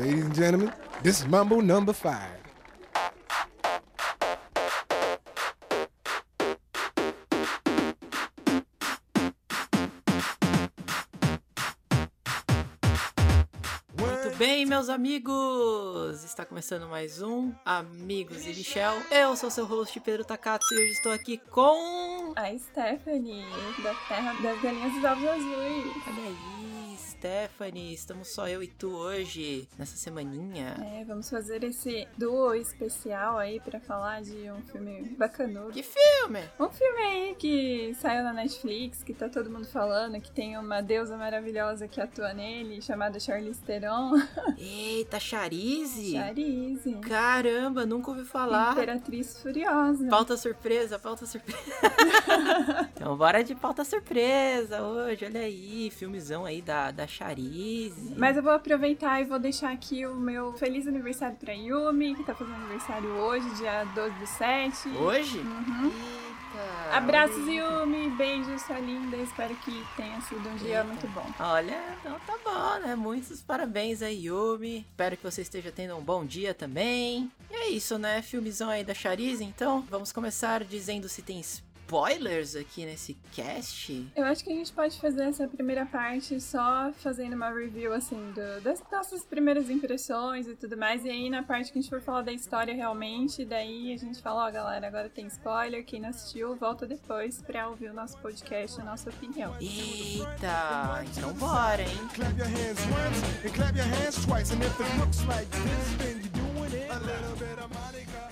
Ladies and gentlemen, this is Mambo number five. Muito bem, meus amigos! Está começando mais um Amigos e Michel. Eu sou seu host Pedro Takatsu e hoje estou aqui com. A Stephanie, da Terra das Galinhas dos Ovos Azuis. Olha aí, Stephanie, estamos só eu e tu hoje, nessa semaninha. É, vamos fazer esse duo especial aí pra falar de um filme bacanudo. Que filme! Um filme aí que saiu na Netflix, que tá todo mundo falando, que tem uma deusa maravilhosa que atua nele, chamada Charlize Theron. Eita, Charize! Charlize. Caramba, nunca ouvi falar. Imperatriz Furiosa. Pauta surpresa, pauta surpresa. então bora de pauta surpresa hoje, olha aí, filmezão aí da, da Charize. Mas eu vou aproveitar e vou deixar aqui o meu feliz aniversário pra Yumi, que tá fazendo aniversário hoje, dia 12 do 7. Hoje? Uhum. Eita! Abraços, olha aí. Yumi. Beijos, sua linda. Espero que tenha sido um dia Eita. muito bom. Olha, então tá bom, né? Muitos parabéns aí, Yumi. Espero que você esteja tendo um bom dia também. E é isso, né? Filmezão aí da Charize, então. Vamos começar dizendo se tem spoilers aqui nesse cast. Eu acho que a gente pode fazer essa primeira parte só fazendo uma review, assim, do- das nossas primeiras impressões e tudo mais. E aí, na parte que a gente for falar da história realmente, daí a gente fala, ó, galera, agora tem spoiler. Quem não assistiu, volta depois pra ouvir o nosso podcast, a nossa opinião. Eita, então bora, hein? Clap your hands once and clap your hands twice. And if it looks like this, then you're doing it. A little bit of Monica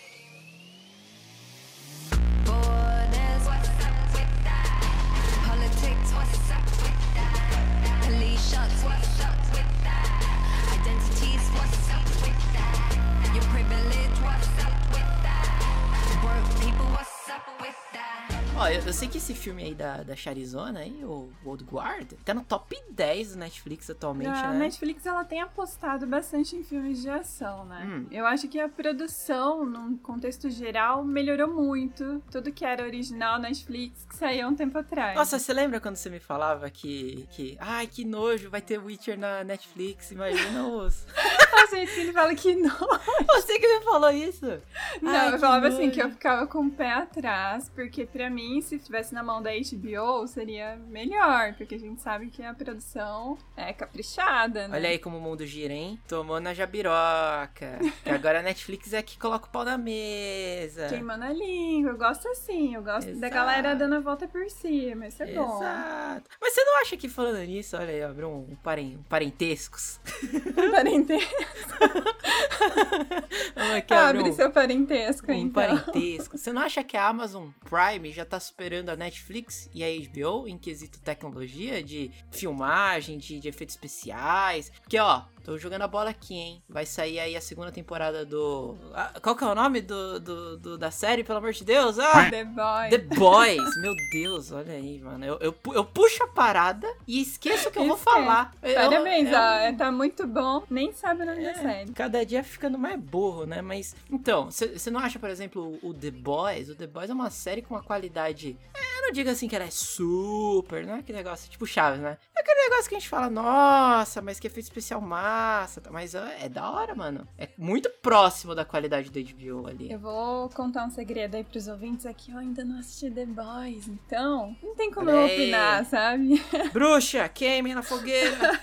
eu, sei que esse filme aí da, da Charizona aí, o Old Guard, tá no top 10 do Netflix atualmente, A né? Netflix ela tem apostado bastante em filmes de ação, né? Hum. Eu acho que a produção, num contexto geral, melhorou muito. Tudo que era original Netflix que saiu um tempo atrás. Nossa, você lembra quando você me falava que, que. Ai, que nojo, vai ter Witcher na Netflix? Imagina os. a gente que ele fala que não. Você que me falou isso? Não, Ai, eu falava assim nojo. que eu ficava com o pé atrás, porque pra mim, se estivesse na mão da HBO, seria melhor, porque a gente sabe que a produção é caprichada, né? Olha aí como o mundo gira, hein? Tomou na jabiroca. que agora a Netflix é que coloca o pau na mesa. Queimando a língua, eu gosto assim, eu gosto da Exato. galera dando a volta por cima, isso é bom. Exato. Mas você não acha que falando nisso, olha aí, abriu um, paren, um parentescos? Parentesco. Aqui Abre um, seu parentesco, um então. parentesco. Você não acha que a Amazon Prime já tá superando a Netflix e a HBO em quesito tecnologia de filmagem, de, de efeitos especiais? Porque, ó, tô jogando a bola aqui, hein? Vai sair aí a segunda temporada do. Ah, qual que é o nome do, do- do- da série, pelo amor de Deus? Ah! The Boy. The Boys, meu Deus, olha aí, mano. Eu, eu, eu puxo a parada e esqueço o que eu vou Esquece. falar. Eu- Parabéns, eu- ó, é, tá muito bom. Nem sabe o nome da é, série. cada dia ficando mais burro, né? Mas, então, você não acha, por exemplo, o The Boys? O The Boys é uma série com uma qualidade. É, Eu não digo assim que ela é super, não é aquele negócio tipo Chaves, né? É aquele negócio que a gente fala, nossa, mas que efeito especial massa. tá? Mas ó, é da hora, mano. É muito próximo da qualidade do HBO ali. Eu vou contar um segredo aí pros ouvintes aqui. Eu ainda não assisti The Boys, então não tem como eu aí. opinar, sabe? Bruxa, queimem na fogueira.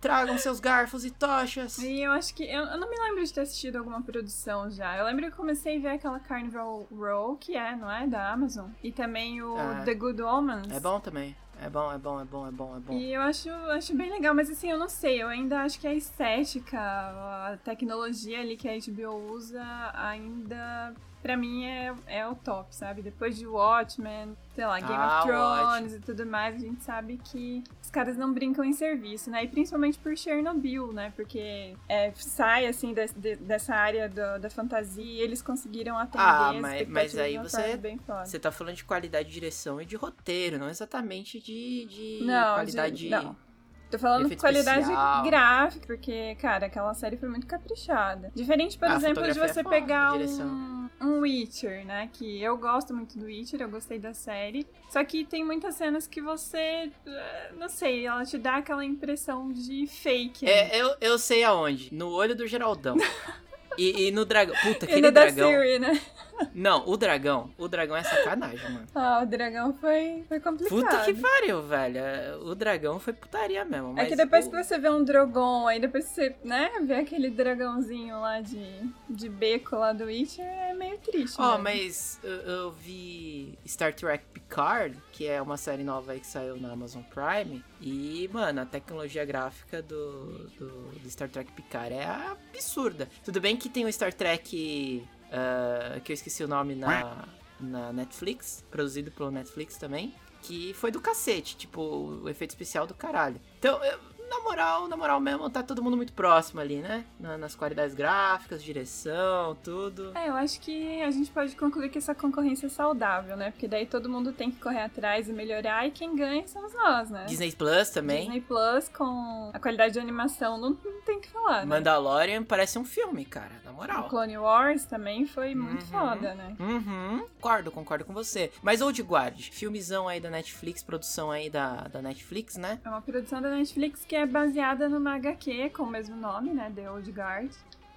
Tragam seus garfos e tochas. E eu acho que. Eu, eu não me lembro de ter assistido alguma produção já. Eu lembro que eu comecei a ver aquela Carnival Row, que é, não é? Da Amazon. E também o Ah. The Good Omens. É bom também. É bom, é bom, é bom, é bom, é bom. E eu acho, acho bem legal, mas assim, eu não sei, eu ainda acho que a estética, a tecnologia ali que a HBO usa ainda, pra mim, é, é o top, sabe? Depois de Watchmen, sei lá, Game Ah, of Thrones e tudo mais, a gente sabe que os caras não brincam em serviço, né? E principalmente por Chernobyl, né? Porque é, sai, assim, des- de- dessa área do- da fantasia e eles conseguiram atender Ah, as mas- mas aí de você- bem foda. Você tá falando de qualidade de direção e de roteiro, não exatamente de, de Não, qualidade. de- não. Tô falando de qualidade especial. gráfica, porque, cara, aquela série foi muito caprichada. Diferente, por A exemplo, de é você pegar direção. Um, Witcher, né? Que eu gosto muito do Witcher, eu gostei da série. Só que tem muitas cenas que você, eh, não sei, ela te dá aquela impressão de fake. né? É, eu, eu sei aonde. No olho do Geraldão. E, e no dragão. Puta, E aquele no da dragão. Siri, né? Não, o dragão. O dragão é sacanagem, mano. Ah, o dragão foi, foi complicado. Puta que pariu, velho. O dragão foi putaria mesmo. É que depois o- que você vê um Drogon, aí depois que você, né, vê aquele dragãozinho lá de, de beco lá do Witcher, é meio triste. Ó, mesmo. mas eu, eu vi Star Trek Picard, que é uma série nova aí que saiu na Amazon Prime. E, mano, a tecnologia gráfica do, do, do Star Trek Picard é absurda. Tudo bem que tem o Star Trek, ah, que eu esqueci o nome na, na Netflix, produzido pelo Netflix também, que foi do cacete, tipo, o efeito especial do caralho. Então, eu- na moral, na moral mesmo, tá todo mundo muito próximo ali, né? Na- nas qualidades gráficas, direção, tudo. É, eu acho que a gente pode concluir que essa concorrência é saudável, né? Porque daí todo mundo tem que correr atrás e melhorar, e quem ganha somos nós, né? Disney Plus também. Disney Plus com a qualidade de animação, não, não tem que falar, né? Mandalorian parece um filme, cara, na O moral. Clone Wars também foi muito Uhum. foda, né? Uhum, concordo, concordo com você. Mas Old Guard, filmezão aí da Netflix, produção aí da, da Netflix, né? É uma produção da Netflix que é baseada numa HQ com o mesmo nome, né? The Old Guard.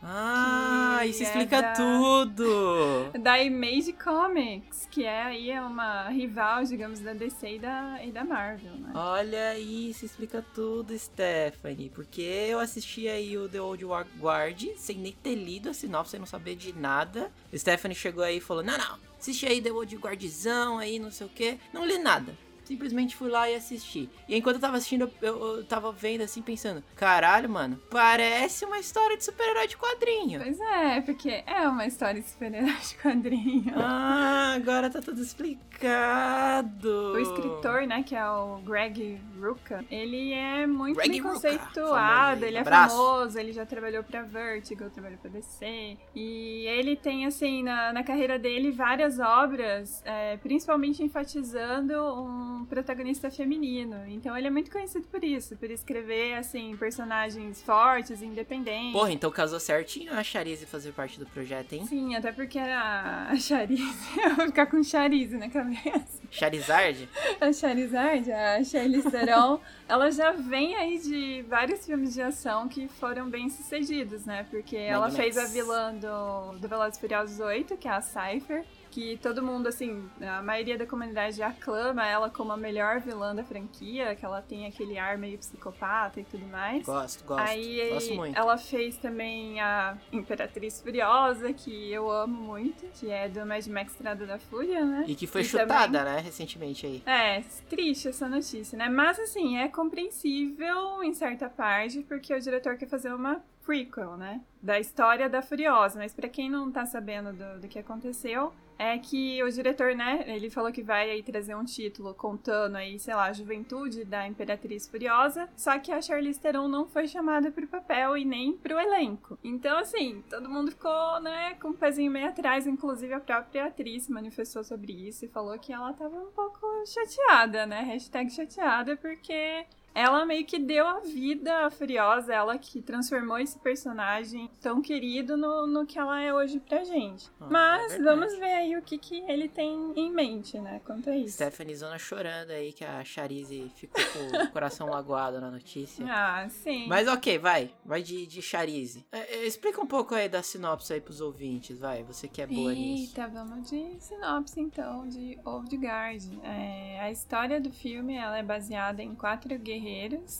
Ah, Que isso é explica da- tudo! Da Image Comics, que é aí uma rival, digamos, da DC e da, e da Marvel, né? Olha isso, explica tudo, Stephanie. Porque eu assisti aí o The Old Guard sem nem ter lido a sinopse, sem não saber de nada. Stephanie chegou aí e falou: Não, não, assiste aí The Old Guardzão aí, não sei o que. Não li nada. Simplesmente fui lá e assisti. E enquanto eu tava assistindo, eu, eu- tava vendo assim, pensando: Caralho, mano, parece uma história de super-herói de quadrinho. Pois é, porque é uma história de super-herói de quadrinho. Ah, agora tá tudo explicado. O escritor, né, que é o Greg Rucka, ele é muito Greg bem conceituado, ele é Abraço. famoso, ele já trabalhou pra Vertigo, trabalhou pra DC. E ele tem, assim, na, na carreira dele, várias obras, é, principalmente enfatizando um protagonista feminino. Então ele é muito conhecido por isso, por escrever, assim, personagens fortes, independentes. Porra, então casou certinho a Charize fazer parte do projeto, hein? Sim, até porque era a Charize. Eu vou ficar com Charize na cabeça. Charizard? A Charizard, a Charlize Theron, ela já vem aí de vários filmes de ação que foram bem sucedidos, né? Porque ela Mad fez a Max. vilã do, do Velozes Furiosos 8, que é a Cypher, que todo mundo, assim, a maioria da comunidade aclama ela como a melhor vilã da franquia, que ela tem aquele ar meio psicopata e tudo mais. Gosto, gosto. Aí gosto muito. ela fez também a Imperatriz Furiosa, que eu amo muito, que é do Mad Max Estrada da Fúria, né? E que foi E chutada, também- né, recentemente aí. É, triste essa notícia, né? Mas assim, é compreensível em certa parte, porque o diretor quer fazer uma prequel, né? Da história da Furiosa. Mas pra quem não tá sabendo do, do que aconteceu, é que o diretor, né, ele falou que vai aí trazer um título contando aí, sei lá, a juventude da Imperatriz Furiosa, só que a Charlize Theron não foi chamada pro papel e nem pro elenco. Então, assim, todo mundo ficou, né, com o pezinho meio atrás, inclusive a própria atriz manifestou sobre isso e falou que ela tava um pouco chateada, né, hashtag chateada, porque ela meio que deu a vida à Furiosa, ela que transformou esse personagem tão querido no, no que ela é hoje pra gente. Ah, Mas é vamos ver aí o que, que ele tem em mente, né, quanto a isso. Stephanie Zona chorando aí que a Charize ficou com o coração magoado na notícia. Ah, sim. Mas ok, vai. Vai de, de Charize. É, é, explica um pouco aí da sinopse aí pros ouvintes, vai. Você que é boa nisso. Eita, vamos de sinopse então, de Old Guard. É, a história do filme ela é baseada em quatro guerreiros,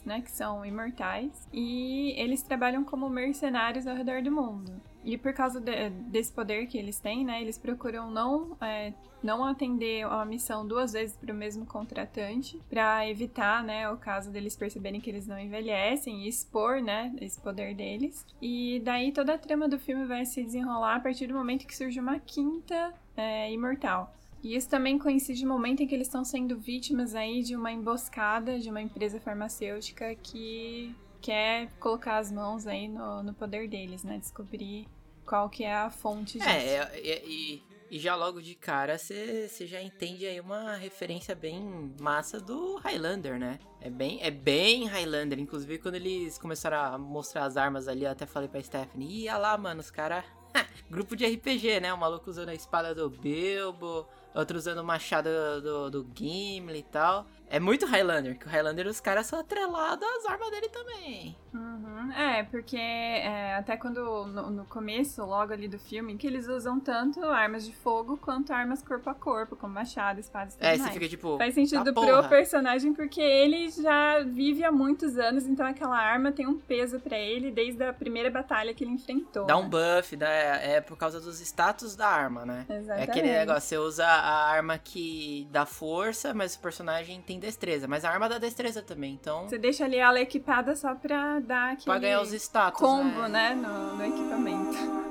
né, que são imortais, e eles trabalham como mercenários ao redor do mundo. E por causa de- desse poder que eles têm, né, eles procuram não, é, não atender a missão duas vezes para o mesmo contratante, para evitar, né, o caso deles perceberem que eles não envelhecem e expor, né, esse poder deles. E daí toda a trama do filme vai se desenrolar a partir do momento que surge uma quinta é, imortal. E isso também coincide no momento em que eles estão sendo vítimas aí de uma emboscada de uma empresa farmacêutica que quer colocar as mãos aí no, no poder deles, né? Descobrir qual que é a fonte disso. É, é, é, e, e já logo de cara você já entende aí uma referência bem massa do Highlander, né? É bem, é bem Highlander. Inclusive, quando eles começaram a mostrar as armas ali, eu até falei pra Stephanie, ia lá, mano, os caras Grupo de RPG, né? O maluco usando a espada do Bilbo, outro usando o machado do, do Gimli e tal. É muito Highlander, que o Highlander os caras são atrelados às armas dele também. Uhum. É, porque é, até quando no, no começo, logo ali do filme, que eles usam tanto armas de fogo quanto armas corpo a corpo, como machado, espadas e tudo É, mais. você fica tipo. Faz sentido "Tá pro porra." personagem porque ele já vive há muitos anos, então aquela arma tem um peso pra ele desde a primeira batalha que ele enfrentou. Dá um né? buff, dá, é por causa dos status da arma, né? É Exatamente. aquele negócio, você usa a arma que dá força, mas o personagem tem destreza. Mas a arma dá destreza também, então. Você deixa ali ela equipada só pra dar aquele Pra ganhar os status. combo, né? né, no, no equipamento.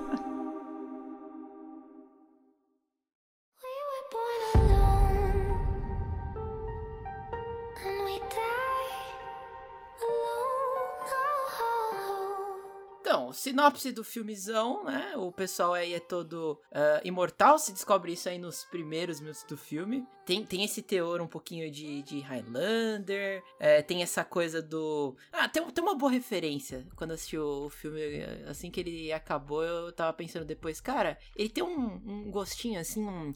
Sinopse do filmezão, né? O pessoal aí é todo ah, imortal, se descobre isso aí nos primeiros minutos do filme. Tem, tem esse teor um pouquinho de, de Highlander, é, tem essa coisa do... Ah, tem, tem uma boa referência. Quando assisti o, o filme, assim que ele acabou, eu tava pensando depois, cara, ele tem um, um gostinho assim, um...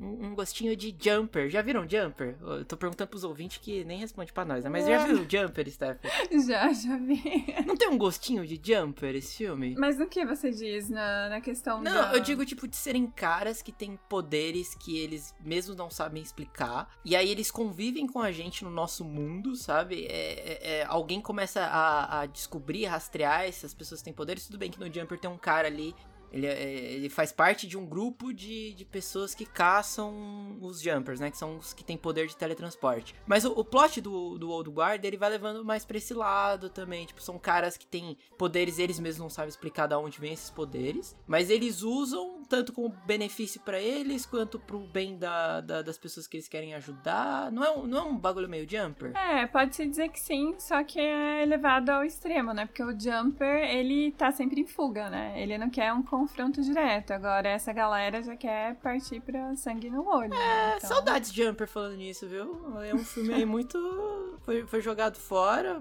Um um gostinho de Jumper. Já viram Jumper? Eu tô perguntando pros ouvintes que nem responde pra nós, né? Mas já viu Jumper, Steph? já, já vi. Não tem um gostinho de Jumper esse filme? Mas no que você diz na, na questão Não, da... eu digo, tipo, de serem caras que têm poderes que eles mesmos não sabem explicar. E aí eles convivem com a gente no nosso mundo, sabe? É, é- é, alguém começa a, a descobrir, rastrear essas pessoas que têm poderes. Tudo bem que no Jumper tem um cara ali. Ele, é- ele faz parte de um grupo de, de pessoas que caçam os Jumpers, né? Que são os que têm poder de teletransporte. Mas o, o plot do, do Old Guard, ele vai levando mais pra esse lado também. Tipo, são caras que têm poderes, eles mesmos não sabem explicar de onde vem esses poderes. Mas eles usam tanto como benefício pra eles, quanto pro bem da, da- das pessoas que eles querem ajudar. Não é, um, não é um bagulho meio Jumper? É, pode-se dizer que sim, só que é elevado ao extremo, né? Porque o Jumper, ele tá sempre em fuga, né? Ele não quer um confronto direto. Agora, essa galera já quer partir pra sangue no olho. né? É, Então, saudades de Jumper falando nisso, viu? É um filme aí muito. Foi, foi jogado fora,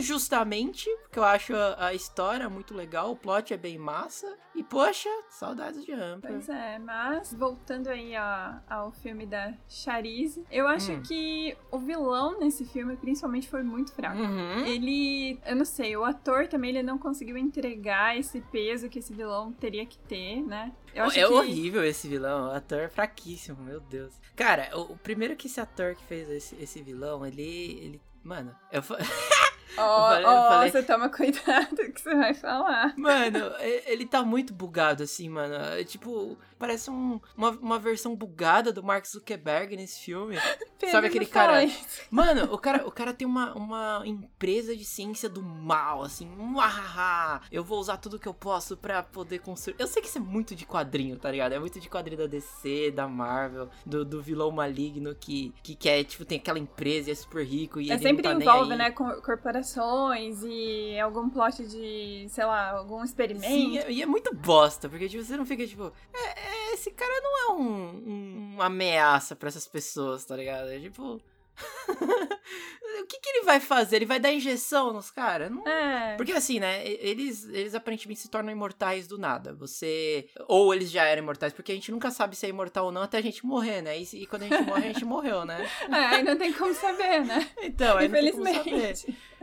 injustamente, porque eu acho a, a história muito legal, o plot é bem massa. E, poxa, saudades de Jumper. Pois é, mas voltando aí ó, ao filme da Charisse, eu acho Hum. que o vilão nesse filme, principalmente, foi muito fraco. Uhum. Ele, eu não sei, o ator também ele não conseguiu entregar esse peso que esse vilão teria que ter, né? Eu acho é que horrível esse vilão, o ator é fraquíssimo, meu Deus. Cara, o, o primeiro que esse ator que fez esse, esse vilão, ele. ele mano, eu, ó, falei- você toma cuidado que você vai falar. Mano, ele tá muito bugado, assim, mano. É, tipo, parece um- uma, uma versão bugada do Mark Zuckerberg nesse filme. Pedro, Sabe aquele cara- isso. Mano, o cara, o cara tem uma, uma empresa de ciência do mal, assim. Uahaha, eu vou usar tudo que eu posso pra poder construir. Eu sei que isso é muito de quadrinho, tá ligado? É muito de quadrinho da DC, da Marvel, do, do vilão maligno que, que quer, tipo, tem aquela empresa e é super rico e É sempre tá envolve, né, cor- e algum plot de, sei lá, algum experimento. Sim, e é muito bosta, porque tipo, você não fica tipo, é, é, esse cara não é um, um- uma ameaça pra essas pessoas, tá ligado? É tipo. o que, que ele vai fazer? Ele vai dar injeção nos caras? Não- É. Porque assim, né? Eles, eles aparentemente se tornam imortais do nada. Você. Ou eles já eram imortais, porque a gente nunca sabe se é imortal ou não até a gente morrer, né? E, e quando a gente morre, a gente morreu, né? É, aí não tem como saber, né? Então, aí não tem como saber.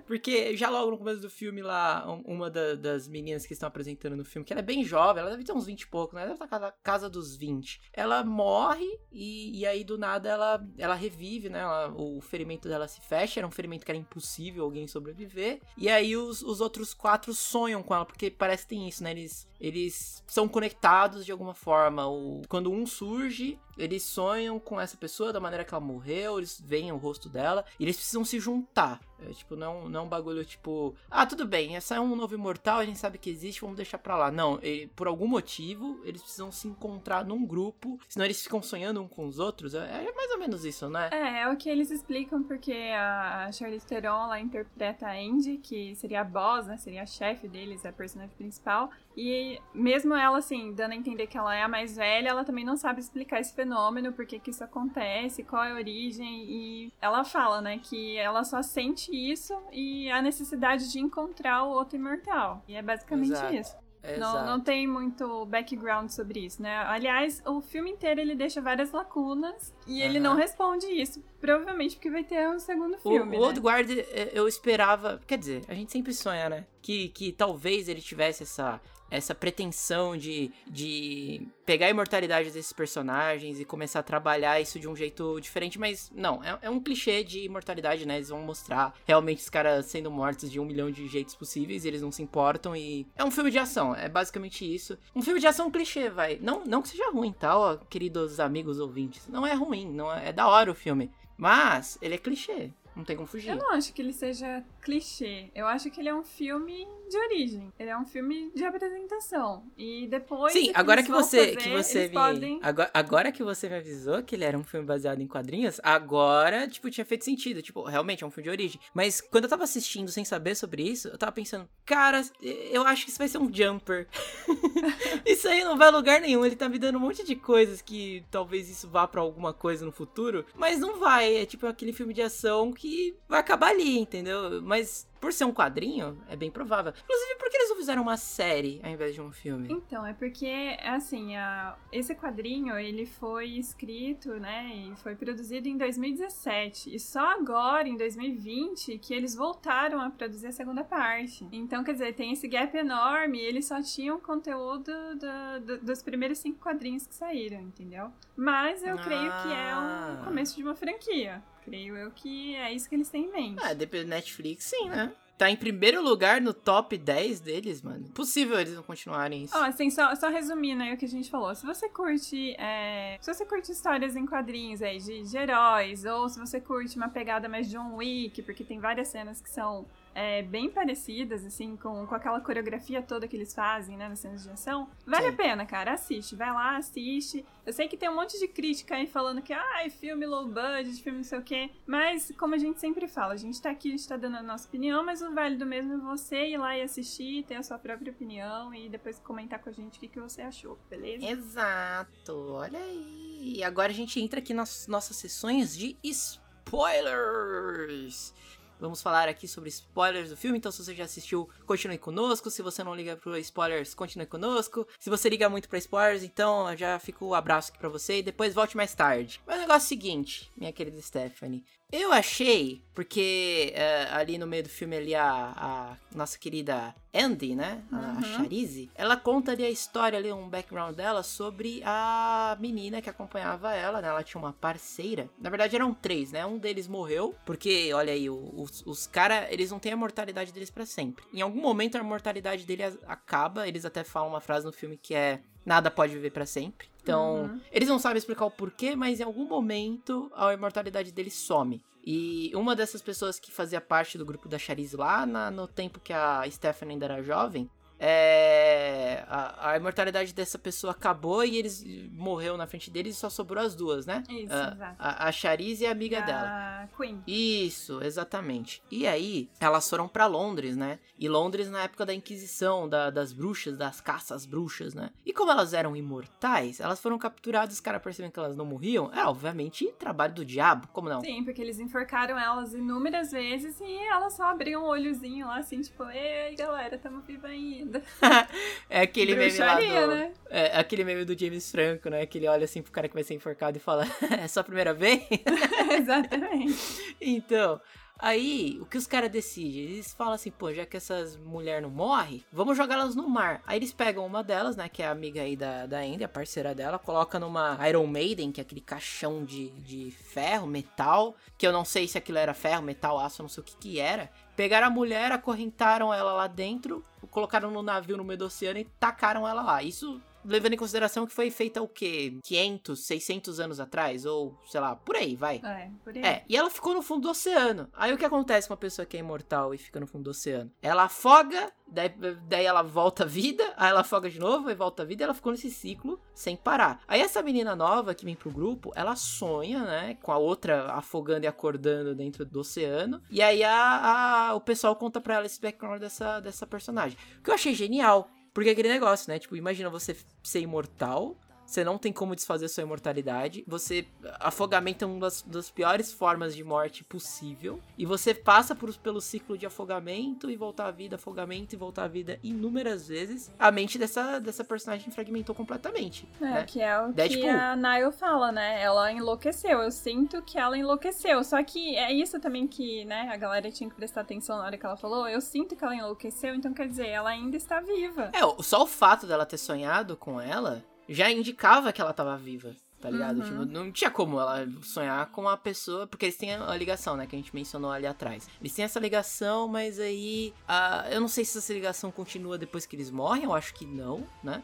Porque já logo no começo do filme lá, um- uma da- das meninas que estão apresentando no filme, que ela é bem jovem, ela deve ter uns 20 e pouco, né? Ela deve estar na casa dos 20. Ela morre e, e aí do nada ela, ela revive, né? Ela- o ferimento dela se fecha, era um ferimento que era impossível alguém sobreviver. E aí os, os outros quatro sonham com ela, porque parece que tem isso, né? Eles, eles são conectados de alguma forma. O, quando um surge, eles sonham com essa pessoa da maneira que ela morreu, eles veem o rosto dela e eles precisam se juntar. É, tipo, não, não é um bagulho tipo, ah, tudo bem, essa é um novo imortal, a gente sabe que existe, vamos deixar pra lá. Não, por algum motivo, eles precisam se encontrar num grupo, senão eles ficam sonhando um com os outros. É, é mais ou menos isso, né? É, é o que eles explicam, porque a Charlize Theron, ela interpreta a Andy, que seria a boss, né? Seria a chefe deles, a personagem principal. E mesmo ela, assim, dando a entender que ela é a mais velha, ela também não sabe explicar esse fenômeno, por que que isso acontece, qual é a origem. E ela fala, né, que ela só sente isso e a necessidade de encontrar o outro imortal. E é basicamente Exato. isso. Não, não tem muito background sobre isso, né? Aliás, o filme inteiro ele deixa várias lacunas e ele Aham. não responde isso. Provavelmente porque vai ter um segundo O, filme, o né? Old Guard, eh, eu esperava. Quer dizer, a gente sempre sonha, né? Que, que talvez ele tivesse essa, essa pretensão de, de pegar a imortalidade desses personagens e começar a trabalhar isso de um jeito diferente, mas não, é, é um clichê de imortalidade, né? Eles vão mostrar realmente os caras sendo mortos de um milhão de jeitos possíveis, eles não se importam e. É um filme de ação, é basicamente isso. Um filme de ação clichê, vai. Não, não que seja ruim, tá, ó, queridos amigos ouvintes. Não é ruim, não é, é da hora o filme. Mas ele é clichê. Não tem como fugir. Eu não acho que ele seja clichê. Eu acho que ele é um filme de origem. Ele é um filme de apresentação. E depois. Sim, agora que você, fazer, que você me. podem. Agora, agora que você me avisou que ele era um filme baseado em quadrinhos, agora, tipo, tinha feito sentido. Tipo, realmente é um filme de origem. Mas quando eu tava assistindo sem saber sobre isso, eu tava pensando, cara, eu acho que isso vai ser um jumper. isso aí não vai a lugar nenhum. Ele tá me dando um monte de coisas que talvez isso vá pra alguma coisa no futuro. Mas não vai. É tipo aquele filme de ação que vai acabar ali, entendeu? Mas. Por ser um quadrinho, é bem provável. Inclusive, por que eles não fizeram uma série ao invés de um filme? Então, é porque, assim, a- esse quadrinho, ele foi escrito, né, e foi produzido em 2017. E só agora, em 2020, que eles voltaram a produzir a segunda parte. Então, quer dizer, tem esse gap enorme eles só tinham conteúdo do- do- dos primeiros cinco quadrinhos que saíram, entendeu? Mas eu creio que é Ah. o começo de uma franquia. Creio eu que é isso que eles têm em mente. Ah, depende do Netflix, sim, né? Tá em primeiro lugar no top 10 deles, mano. Possível eles não continuarem isso. Ó, assim, só, só resumindo aí o que a gente falou. Se você curte. é, se você curte histórias em quadrinhos aí de, de heróis, ou se você curte uma pegada mais John Wick, porque tem várias cenas que são é, bem parecidas, assim, com, com aquela coreografia toda que eles fazem, né, nas cenas de ação, vale Sim. a pena, cara. Assiste, vai lá, assiste. Eu sei que tem um monte de crítica aí falando que, ai, filme low budget, filme não sei o quê. Mas, como a gente sempre fala, a gente tá aqui, a gente tá dando a nossa opinião, mas o válido mesmo é você ir lá e assistir, ter a sua própria opinião e depois comentar com a gente o que, que você achou, beleza? Exato, olha aí. E agora a gente entra aqui nas nossas sessões de spoilers. Vamos falar aqui sobre spoilers do filme, então se você já assistiu, continue conosco. Se você não liga para spoilers, continue conosco. Se você liga muito para spoilers, então já fica o abraço aqui pra você e depois volte mais tarde. Mas o negócio é o seguinte, minha querida Stephanie. Eu achei, porque eh, ali no meio do filme ali a, a nossa querida Andy, né? A Uhum. Charize, ela conta ali a história ali, um background dela sobre a menina que acompanhava ela, né? Ela tinha uma parceira. Na verdade eram três, né? Um deles morreu, porque, olha aí, os, os caras, eles não têm a mortalidade deles pra sempre. Em algum momento a mortalidade dele acaba, eles até falam uma frase no filme que é nada pode viver pra sempre. Então, Uhum. eles não sabem explicar o porquê, mas em algum momento a imortalidade dele some. E uma dessas pessoas que fazia parte do grupo da Chariz lá na- no tempo que a Stephanie ainda era jovem, é, a, a imortalidade dessa pessoa acabou e eles morreu na frente deles e só sobrou as duas, né? Isso, Ah, exato. a, a Chariz e a amiga dela. A Queen. Isso, exatamente. E aí, elas foram pra Londres, né? E Londres na época da Inquisição, da- das bruxas, das caças bruxas, né? E como elas eram imortais, elas foram capturadas, os caras percebendo que elas não morriam. É, obviamente, trabalho do diabo, como não? Sim, porque eles enforcaram elas inúmeras vezes e elas só abriam um olhozinho lá, assim, tipo, ei, galera, tamo viva ainda. É aquele meme lá do... né? É aquele meme do James Franco, né? Que ele olha assim pro cara que vai ser enforcado e fala: É só a primeira vez? Exatamente. Então, aí, o que os caras decidem? Eles falam assim, pô, já que essas mulheres não morrem, vamos jogá-las no mar. Aí eles pegam uma delas, né, que é a amiga aí da, da Andy, a parceira dela, coloca numa Iron Maiden, que é aquele caixão de, de ferro, metal, que eu não sei se aquilo era ferro, metal, aço, eu não sei o que que era. Pegaram a mulher, acorrentaram ela lá dentro, colocaram no navio no meio do oceano e tacaram ela lá. Isso levando em consideração que foi feita o quê? 500, 600 anos atrás? Ou, sei lá, por aí, vai. É, por aí. É, e ela ficou no fundo do oceano. Aí o que acontece com uma pessoa que é imortal e fica no fundo do oceano? Ela afoga, daí, daí ela volta à vida, aí ela afoga de novo, aí volta à vida, e ela ficou nesse ciclo sem parar. Aí essa menina nova que vem pro grupo, ela sonha, né, com a outra afogando e acordando dentro do oceano. E aí a, a- o pessoal conta pra ela esse background dessa, dessa personagem. O que eu achei genial. Porque é aquele negócio, né? Tipo, imagina você ser imortal, você não tem como desfazer sua imortalidade. Você. Afogamento é uma das, das piores formas de morte possível. E você passa por, pelo ciclo de afogamento e voltar à vida, afogamento e voltar à vida inúmeras vezes. A mente dessa, dessa personagem fragmentou completamente. É, né? que é o Deadpool. que a Niall fala, né? Ela enlouqueceu. Eu sinto que ela enlouqueceu. Só que é isso também que, né, a galera tinha que prestar atenção na hora que ela falou. Eu sinto que ela enlouqueceu, então quer dizer, ela ainda está viva. É, só o fato dela ter sonhado com ela já indicava que ela tava viva. Tá ligado? Uhum. Tipo, não tinha como ela sonhar com uma pessoa. Porque eles têm a ligação, né? Que a gente mencionou ali atrás. Eles têm essa ligação, mas aí. ah, eu não sei se essa ligação continua depois que eles morrem. Eu acho que não, né?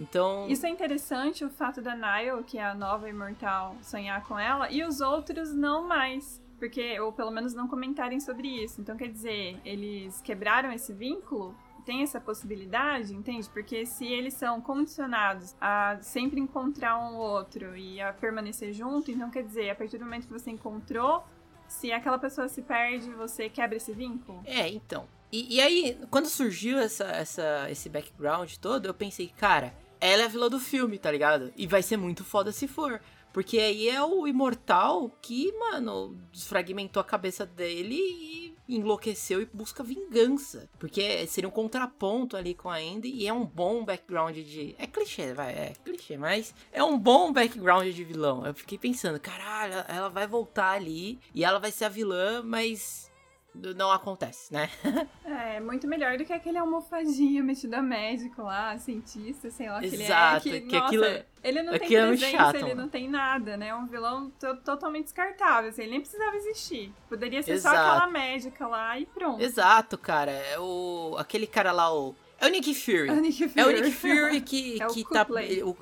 Então. Isso é interessante, o fato da Niall, que é a nova imortal, sonhar com ela, e os outros não mais. Porque, ou pelo menos não comentarem sobre isso. Então, quer dizer, eles quebraram esse vínculo? Tem essa possibilidade, entende? Porque se eles são condicionados a sempre encontrar um outro e a permanecer junto, então quer dizer, a partir do momento que você encontrou, se aquela pessoa se perde, você quebra esse vínculo? É, então. E, e aí, quando surgiu essa, essa, esse background todo, eu pensei, cara, ela é a vilã do filme, tá ligado? E vai ser muito foda se for. Porque aí é o imortal que, mano, desfragmentou a cabeça dele e enlouqueceu e busca vingança. Porque seria um contraponto ali com a Andy e é um bom background de. É clichê, vai, é clichê, mas é um bom background de vilão. Eu fiquei pensando, caralho, ela vai voltar ali e ela vai ser a vilã, mas não acontece, né? É, muito melhor do que aquele almofadinho metido a médico lá, cientista, sei lá que Exato, ele é. Que, que nossa, aquilo- ele não tem é presença, chato, ele não tem nada, né? É um vilão to- totalmente descartável, assim, ele nem precisava existir. Poderia ser só Exato. aquela médica lá e pronto. Exato, cara. É o aquele cara lá, o é o Nick Fury. É o Nick É o Fury. Nick Fury que, É que tá.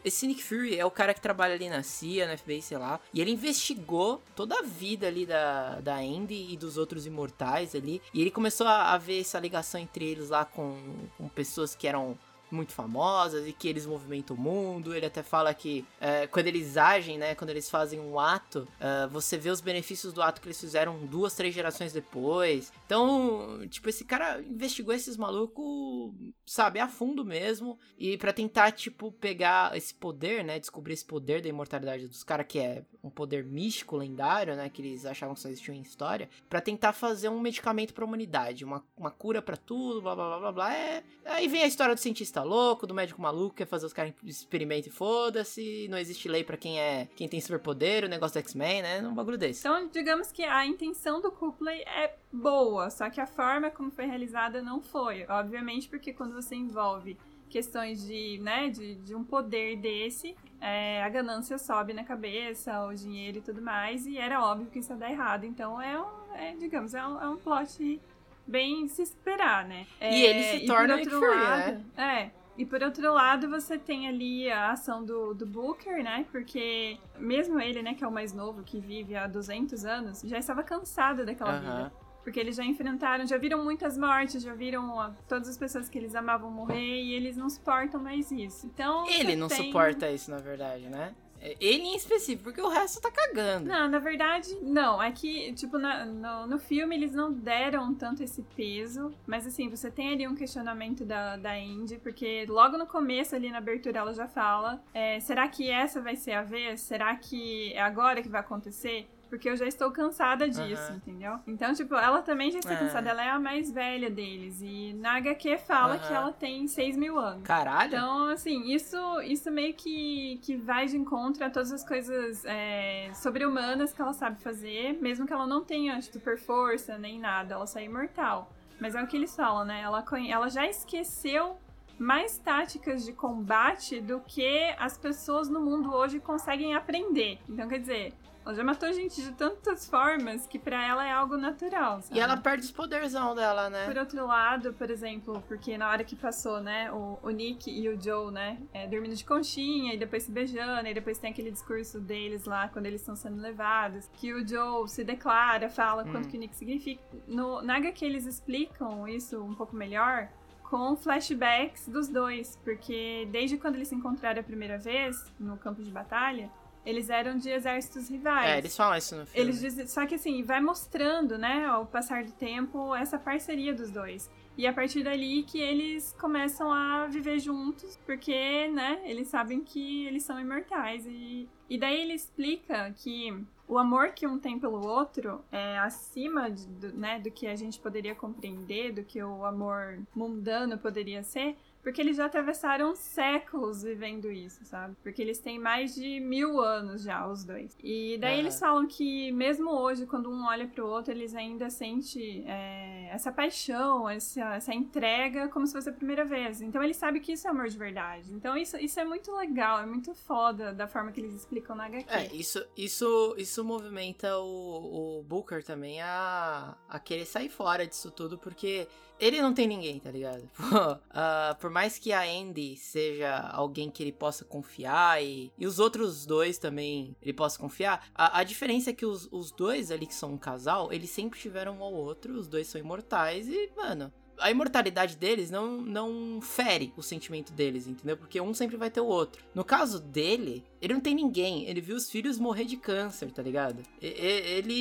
Esse Nick Fury é o cara que trabalha ali na CIA, na FBI, sei lá. E ele investigou toda a vida ali da, da Andy e dos outros imortais ali. E ele começou a, a ver essa ligação entre eles lá com, com pessoas que eram muito famosas e que eles movimentam o mundo. Ele até fala que é, quando eles agem, né? Quando eles fazem um ato, é, você vê os benefícios do ato que eles fizeram duas, três gerações depois. Então, tipo, esse cara investigou esses malucos, sabe, a fundo mesmo. E pra tentar, tipo, pegar esse poder, né? Descobrir esse poder da imortalidade dos caras, que é um poder místico, lendário, né? Que eles achavam que só existia em história. Pra tentar fazer um medicamento pra humanidade. Uma, uma cura pra tudo, blá blá blá blá blá. É... Aí vem a história do cientista louco, do médico maluco, que quer fazer os caras experimentam e foda-se. Não existe lei pra quem é quem tem superpoder, o negócio do X-Men, né? Um bagulho desse. Então, digamos que a intenção do Copley é boa, só que a forma como foi realizada não foi. Obviamente, porque quando você envolve questões de, né, de, de um poder desse, é, a ganância sobe na cabeça, o dinheiro e tudo mais, e era óbvio que isso ia dar errado. Então, é um, é, digamos, é um, é um plot bem se esperar, né? É, E ele se torna outro Fury, lado, É, e por outro lado, você tem ali a ação do, do Booker, né? Porque mesmo ele, né, que é o mais novo, que vive há 200 anos, já estava cansado daquela vida. Porque eles já enfrentaram, já viram muitas mortes, já viram ó, todas as pessoas que eles amavam morrer e eles não suportam mais isso. Então. Ele não tem- suporta isso, na verdade, né? É, Ele em específico, porque o resto tá cagando. Não, na verdade, não. É que, tipo, na- no, no filme eles não deram tanto esse peso. Mas, assim, você tem ali um questionamento da, da Indy, porque logo no começo, ali na abertura, ela já fala: é, será que essa vai ser a vez? Será que é agora que vai acontecer? Porque eu já estou cansada disso, Aham. entendeu? Então, tipo, ela também já está É. cansada. Ela é a mais velha deles. E na HQ fala Aham. que ela tem 6 mil anos. Caralho. Então, assim, isso, isso meio que, que vai de encontro a todas as coisas é, sobre-humanas que ela sabe fazer, mesmo que ela não tenha super força nem nada, ela só é imortal. Mas é o que eles falam, né? Ela, ela já esqueceu mais táticas de combate do que as pessoas no mundo hoje conseguem aprender. Então, quer dizer, ela já matou gente de tantas formas que pra ela é algo natural. Sabe? E ela perde os poderzão dela, né? Por outro lado, por exemplo, porque na hora que passou, né, o, o Nick e o Joe, né, é, dormindo de conchinha e depois se beijando, e depois tem aquele discurso deles lá quando eles estão sendo levados, que o Joe se declara, fala quanto Hum. que o Nick significa. No, na HQ eles explicam isso um pouco melhor com flashbacks dos dois, porque desde quando eles se encontraram a primeira vez no campo de batalha, eles eram de exércitos rivais. É, eles falam isso no filme. Eles dizem, só que assim, vai mostrando, né, ao passar do tempo, essa parceria dos dois. E a partir dali que eles começam a viver juntos, porque, né, eles sabem que eles são imortais. E, e daí ele explica que o amor que um tem pelo outro é acima de, do, né, do que a gente poderia compreender, do que o amor mundano poderia ser, porque eles já atravessaram séculos vivendo isso, sabe? Porque eles têm mais de mil anos já, os dois. E daí eles falam que mesmo hoje, quando um olha pro outro, eles ainda sentem é, essa paixão, essa, essa entrega como se fosse a primeira vez. Então eles sabem que isso é amor de verdade. Então isso, isso é muito legal, é muito foda da forma que eles explicam na HQ. É, isso, isso, isso movimenta o, o Booker também a, a querer sair fora disso tudo, porque ele não tem ninguém, tá ligado? Ah, por mais que a Andy seja alguém que ele possa confiar e, e os outros dois também ele possa confiar, a, a diferença é que os, os dois ali que são um casal, eles sempre tiveram um ao outro, os dois são imortais e, mano, a imortalidade deles não, não fere o sentimento deles, entendeu? Porque um sempre vai ter o outro. No caso dele, ele não tem ninguém. Ele viu os filhos morrer de câncer, tá ligado? Ele,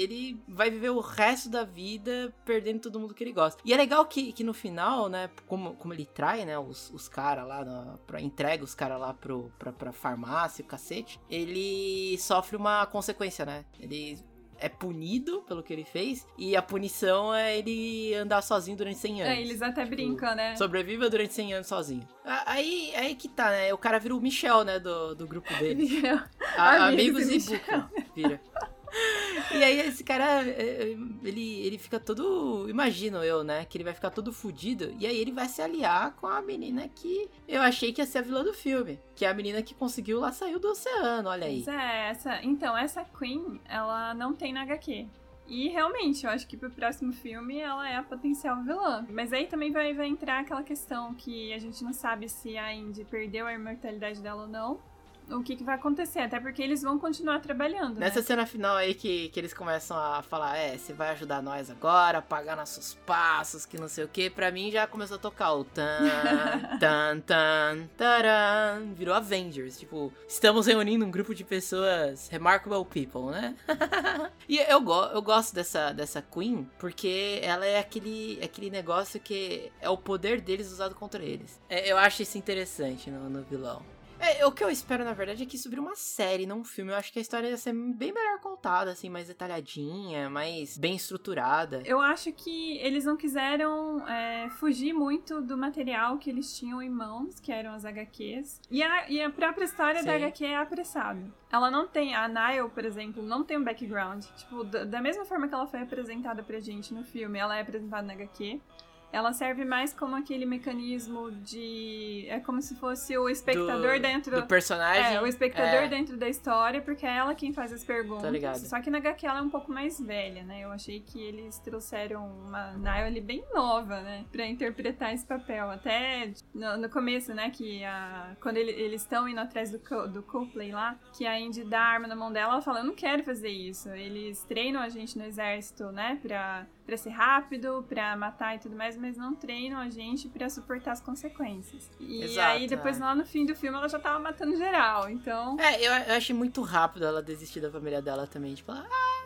ele vai viver o resto da vida perdendo todo mundo que ele gosta. E é legal que, que no final, né, como, como ele trai, né, os, os caras lá, na, pra, entrega os caras lá pro, pra, pra farmácia, o cacete, ele sofre uma consequência, né? Ele é punido pelo que ele fez e a punição é ele andar sozinho durante 100 anos. É, eles até Tipo, brincam, né? Sobreviva durante 100 anos sozinho. Aí, aí que tá, né? O cara vira o Michel, né? Do, do grupo dele. A- Amigos amigos e Michel. Booker. Vira. E aí esse cara, é, é, ele, ele fica todo, imagino eu, né, que ele vai ficar todo fudido, e aí ele vai se aliar com a menina que eu achei que ia ser a vilã do filme, que é a menina que conseguiu lá saiu do oceano, olha aí. É, essa, então, essa Queen, ela não tem na HQ. E realmente, eu acho que pro próximo filme ela é a potencial vilã. Mas aí também vai, vai entrar aquela questão que a gente não sabe se a Indy perdeu a imortalidade dela ou não. O que, que vai acontecer, até porque eles vão continuar trabalhando. Nessa né? cena final aí que, que eles começam a falar, é, você vai ajudar nós agora, pagar nossos passos, que não sei o que, pra mim já começou a tocar o tan, tan, tan, taran, virou Avengers, tipo, estamos reunindo um grupo de pessoas remarkable people, né? e eu, go eu gosto dessa, dessa Queen, porque ela é aquele, aquele negócio que é o poder deles usado contra eles. É, eu acho isso interessante no, no vilão. É, o que eu espero, na verdade, é que isso vire uma série, não um filme. Eu acho que a história ia ser bem melhor contada, assim, mais detalhadinha, mais bem estruturada. Eu acho que eles não quiseram é, fugir muito do material que eles tinham em mãos, que eram as HQs. E a, e a própria história da Sim. HQ é apressada. Ela não tem, a Nile, por exemplo, não tem um background. Tipo, da, da mesma forma que ela foi apresentada pra gente no filme, ela é apresentada na HQ. Ela serve mais como aquele mecanismo de. É como se fosse o espectador do, dentro. do personagem. É, o espectador é. dentro da história, porque é ela quem faz as perguntas. ligado. Só que na HQ ela é um pouco mais velha, né? Eu achei que eles trouxeram uma Nile bem nova, né? Pra interpretar esse papel. Até no, no começo, né? Que a, quando ele- eles estão indo atrás do, Co- do Copley lá, que a Indy dá a arma na mão dela, ela fala: Eu não quero fazer isso. Eles treinam a gente no exército, né? Pra, pra ser rápido, pra matar e tudo mais, mas não treinam a gente pra suportar as consequências. E Exato, aí depois é. lá no fim do filme ela já tava matando geral. Então. É, eu, eu achei muito rápido ela desistir da família dela também. Tipo, ah,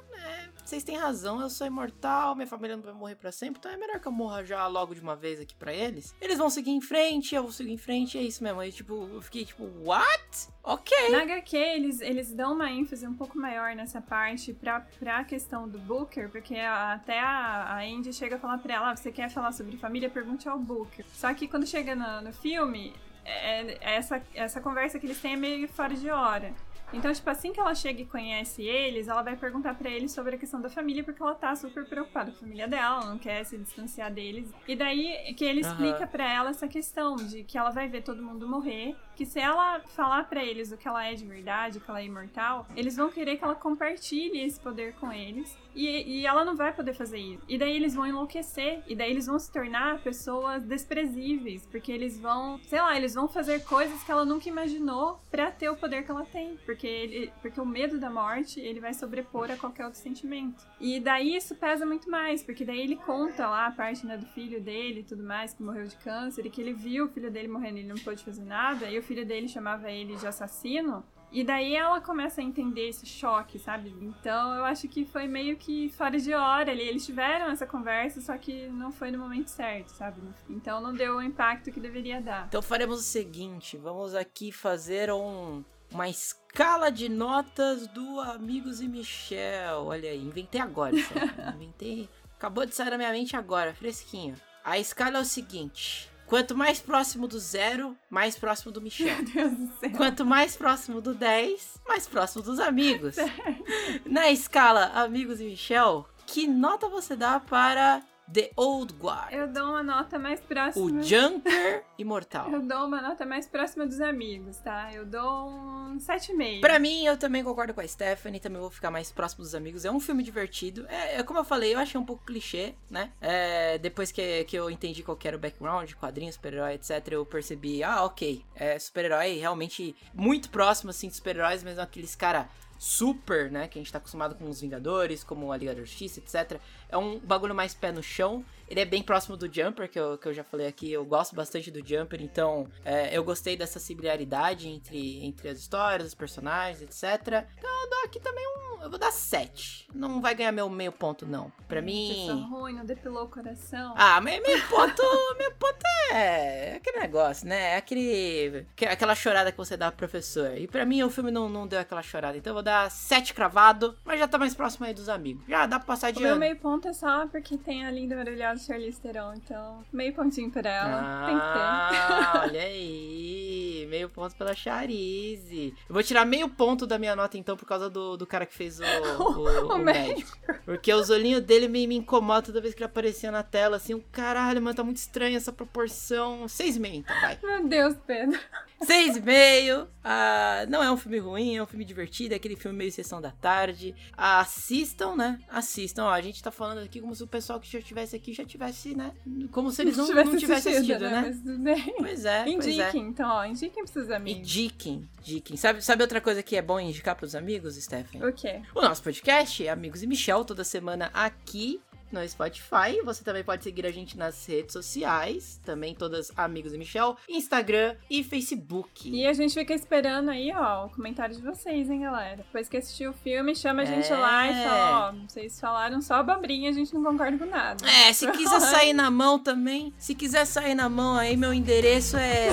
vocês têm razão, eu sou imortal, minha família não vai morrer pra sempre, então é melhor que eu morra já logo de uma vez aqui pra eles. Eles vão seguir em frente, eu vou seguir em frente, é isso mesmo. Aí, tipo, eu fiquei tipo, what? Ok. Na HQ, eles, eles dão uma ênfase um pouco maior nessa parte pra, pra questão do Booker, porque até a, a Andy chega a falar pra ela, ah, você quer falar sobre família? Pergunte ao Booker. Só que quando chega no, no filme, é- é essa, essa conversa que eles têm é meio fora de hora. Então, tipo, assim que ela chega e conhece eles, ela vai perguntar pra eles sobre a questão da família, porque ela tá super preocupada com a família dela, ela não quer se distanciar deles. E daí que ele explica pra ela essa questão de que ela vai ver todo mundo morrer, que se ela falar pra eles o que ela é de verdade, que ela é imortal, eles vão querer que ela compartilhe esse poder com eles. E, e ela não vai poder fazer isso. E daí eles vão enlouquecer. E daí eles vão se tornar pessoas desprezíveis. Porque eles vão, sei lá, eles vão fazer coisas que ela nunca imaginou pra ter o poder que ela tem. Porque, ele, porque o medo da morte, ele vai sobrepor a qualquer outro sentimento. E daí isso pesa muito mais. Porque daí ele conta lá a parte né, do filho dele e tudo mais, que morreu de câncer. E que ele viu o filho dele morrendo e ele não pôde fazer nada. E o filho dele chamava ele de assassino. E daí ela começa a entender esse choque, sabe? Então eu acho que foi meio que fora de hora ali. Eles tiveram essa conversa, só que não foi no momento certo, sabe? Então não deu o impacto que deveria dar. Então faremos o seguinte, vamos aqui fazer um, uma escala de notas do Amigos e Michel. Olha aí, inventei agora isso inventei, acabou de sair da minha mente agora, fresquinho. A escala é o seguinte, quanto mais próximo do zero, mais próximo do Michel. Meu Deus do céu. Quanto mais próximo do 10, mais próximo dos amigos. Na escala Amigos e Michel, que nota você dá para The Old Guard? Eu dou uma nota mais próxima. O Junker Imortal. Eu dou uma nota mais próxima dos amigos, tá? Eu dou um 7,5. Pra mim, eu também concordo com a Stephanie, também vou ficar mais próximo dos amigos. É um filme divertido. É, é como eu falei, eu achei um pouco clichê, né? É, depois que, que eu entendi qual que era o background, quadrinhos, super-herói, etc., eu percebi, ah, ok, é super-herói realmente muito próximo, assim, de super-heróis, mas não aqueles cara super, né? Que a gente tá acostumado com os Vingadores, como a Liga da Justiça, etc. É um bagulho mais pé no chão. Ele é bem próximo do Jumper, que eu, que eu já falei aqui. Eu gosto bastante do Jumper, então é, eu gostei dessa similaridade entre, entre as histórias, os personagens, etc. Então eu dou aqui também um. Eu vou dar 7. Não vai ganhar meu meio ponto, não. Pra Pessoa mim. ruim, não depilou o coração. Ah, mas meio ponto. meio ponto é, é aquele negócio, né? É aquele. que- Aquela chorada que você dá pro professor. E pra mim o filme não, não deu aquela chorada. Então eu vou dar 7 cravado, mas já tá mais próximo aí dos amigos. Já dá pra passar de O meu meio ponto é só porque tem a linda maravilhosa Charlize Theron, então meio pontinho pra ela. Tem que ter. Ah, olha aí. Meio ponto pela Charize. Eu vou tirar meio ponto da minha nota, então, por causa do, do cara que fez o, o, O o médico. Porque os olhinhos dele me, me incomodam toda vez que ele aparecia na tela, assim. Um caralho, mano, tá muito estranho essa proporção. 6,5, então, vai. Meu Deus, Pedro. 6,5. Ah, não é um filme ruim, é um filme divertido, é aquele filme meio sessão da tarde. Assistam, né? Assistam. Ó, a gente tá falando aqui como se o pessoal que já estivesse aqui já tivesse, né? Como se eles não, não tivessem assistido, né? Mas tudo bem. Pois é, pois é. Indiquem, então, ó, indiquem pros seus E amigos. diquem, diquem. Sabe, sabe outra coisa que é bom indicar pros amigos, Stephen? O quê? O nosso podcast, Amigos e Michel, toda semana aqui no Spotify. Você também pode seguir a gente nas redes sociais, também todas Amigos e Michel, Instagram e Facebook. E a gente fica esperando aí, ó, o comentário de vocês, hein, galera. Depois que assistiu o filme, chama a gente É. lá e fala, ó, vocês falaram só abobrinha, a gente não concorda com nada. É, se quiser sair na mão também, se quiser sair na mão aí, meu endereço é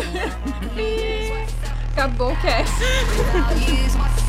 Acabou o cast.